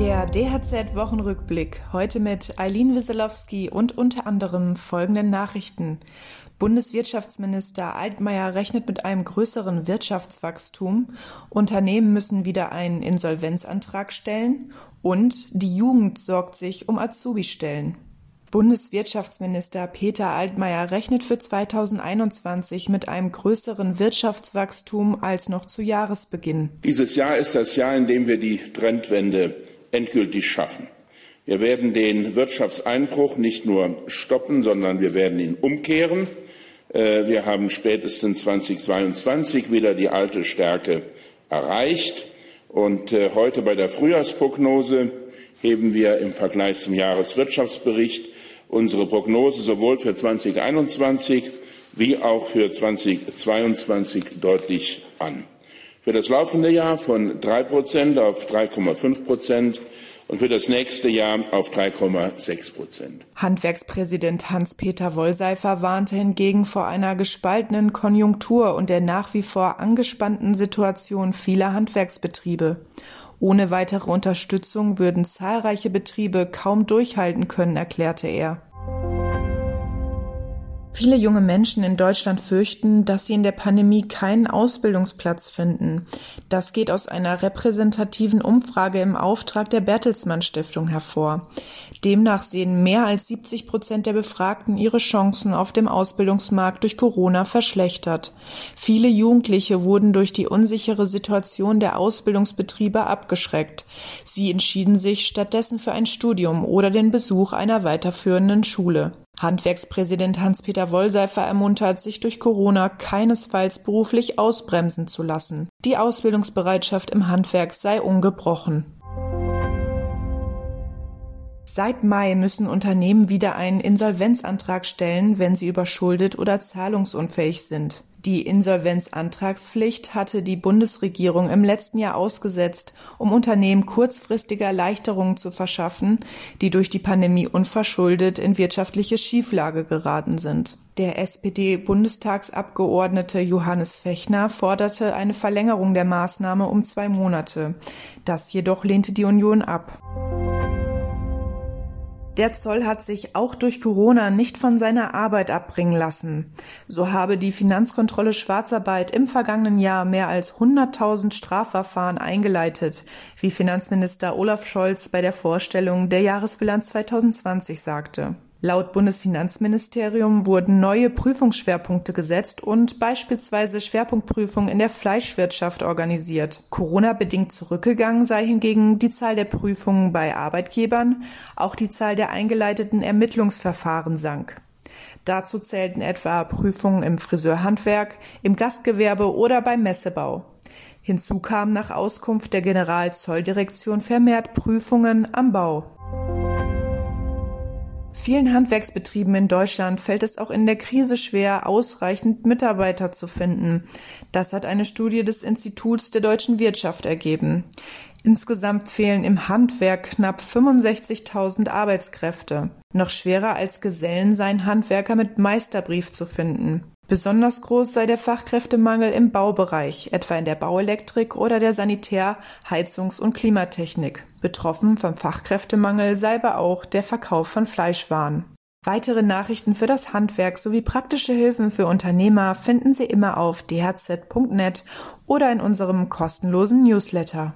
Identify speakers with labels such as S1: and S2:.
S1: DHZ-Wochenrückblick. Heute mit Eileen Wieselowski und unter anderem folgenden Nachrichten. Bundeswirtschaftsminister Altmaier rechnet mit einem größeren Wirtschaftswachstum. Unternehmen müssen wieder einen Insolvenzantrag stellen. Und die Jugend sorgt sich um Azubi-Stellen. Bundeswirtschaftsminister Peter Altmaier rechnet für 2021 mit einem größeren Wirtschaftswachstum als noch zu Jahresbeginn.
S2: Dieses Jahr ist das Jahr, in dem wir die Trendwende endgültig schaffen. Wir werden den Wirtschaftseinbruch nicht nur stoppen, sondern wir werden ihn umkehren. Äh, wir haben spätestens 2022 wieder die alte Stärke erreicht. Und äh, heute bei der Frühjahrsprognose heben wir im Vergleich zum Jahreswirtschaftsbericht unsere Prognose sowohl für 2021 wie auch für 2022 deutlich an. Für das laufende Jahr von drei Prozent auf 3,5 Prozent und für das nächste Jahr auf 3,6 Prozent.
S1: Handwerkspräsident Hans-Peter Wollseifer warnte hingegen vor einer gespaltenen Konjunktur und der nach wie vor angespannten Situation vieler Handwerksbetriebe. Ohne weitere Unterstützung würden zahlreiche Betriebe kaum durchhalten können, erklärte er. Viele junge Menschen in Deutschland fürchten, dass sie in der Pandemie keinen Ausbildungsplatz finden. Das geht aus einer repräsentativen Umfrage im Auftrag der Bertelsmann Stiftung hervor. Demnach sehen mehr als 70 Prozent der Befragten ihre Chancen auf dem Ausbildungsmarkt durch Corona verschlechtert. Viele Jugendliche wurden durch die unsichere Situation der Ausbildungsbetriebe abgeschreckt. Sie entschieden sich stattdessen für ein Studium oder den Besuch einer weiterführenden Schule. Handwerkspräsident Hans-Peter Wollseifer ermuntert, sich durch Corona keinesfalls beruflich ausbremsen zu lassen. Die Ausbildungsbereitschaft im Handwerk sei ungebrochen. Seit Mai müssen Unternehmen wieder einen Insolvenzantrag stellen, wenn sie überschuldet oder zahlungsunfähig sind. Die Insolvenzantragspflicht hatte die Bundesregierung im letzten Jahr ausgesetzt, um Unternehmen kurzfristige Erleichterungen zu verschaffen, die durch die Pandemie unverschuldet in wirtschaftliche Schieflage geraten sind. Der SPD-Bundestagsabgeordnete Johannes Fechner forderte eine Verlängerung der Maßnahme um zwei Monate. Das jedoch lehnte die Union ab. Der Zoll hat sich auch durch Corona nicht von seiner Arbeit abbringen lassen. So habe die Finanzkontrolle Schwarzarbeit im vergangenen Jahr mehr als 100.000 Strafverfahren eingeleitet, wie Finanzminister Olaf Scholz bei der Vorstellung der Jahresbilanz 2020 sagte. Laut Bundesfinanzministerium wurden neue Prüfungsschwerpunkte gesetzt und beispielsweise Schwerpunktprüfungen in der Fleischwirtschaft organisiert. Corona-bedingt zurückgegangen sei hingegen die Zahl der Prüfungen bei Arbeitgebern, auch die Zahl der eingeleiteten Ermittlungsverfahren sank. Dazu zählten etwa Prüfungen im Friseurhandwerk, im Gastgewerbe oder beim Messebau. Hinzu kamen nach Auskunft der Generalzolldirektion vermehrt Prüfungen am Bau. Vielen Handwerksbetrieben in Deutschland fällt es auch in der Krise schwer, ausreichend Mitarbeiter zu finden. Das hat eine Studie des Instituts der deutschen Wirtschaft ergeben. Insgesamt fehlen im Handwerk knapp 65.000 Arbeitskräfte. Noch schwerer als Gesellen seien Handwerker mit Meisterbrief zu finden. Besonders groß sei der Fachkräftemangel im Baubereich, etwa in der Bauelektrik oder der Sanitär-, Heizungs- und Klimatechnik. Betroffen vom Fachkräftemangel sei aber auch der Verkauf von Fleischwaren. Weitere Nachrichten für das Handwerk sowie praktische Hilfen für Unternehmer finden Sie immer auf dhz.net oder in unserem kostenlosen Newsletter.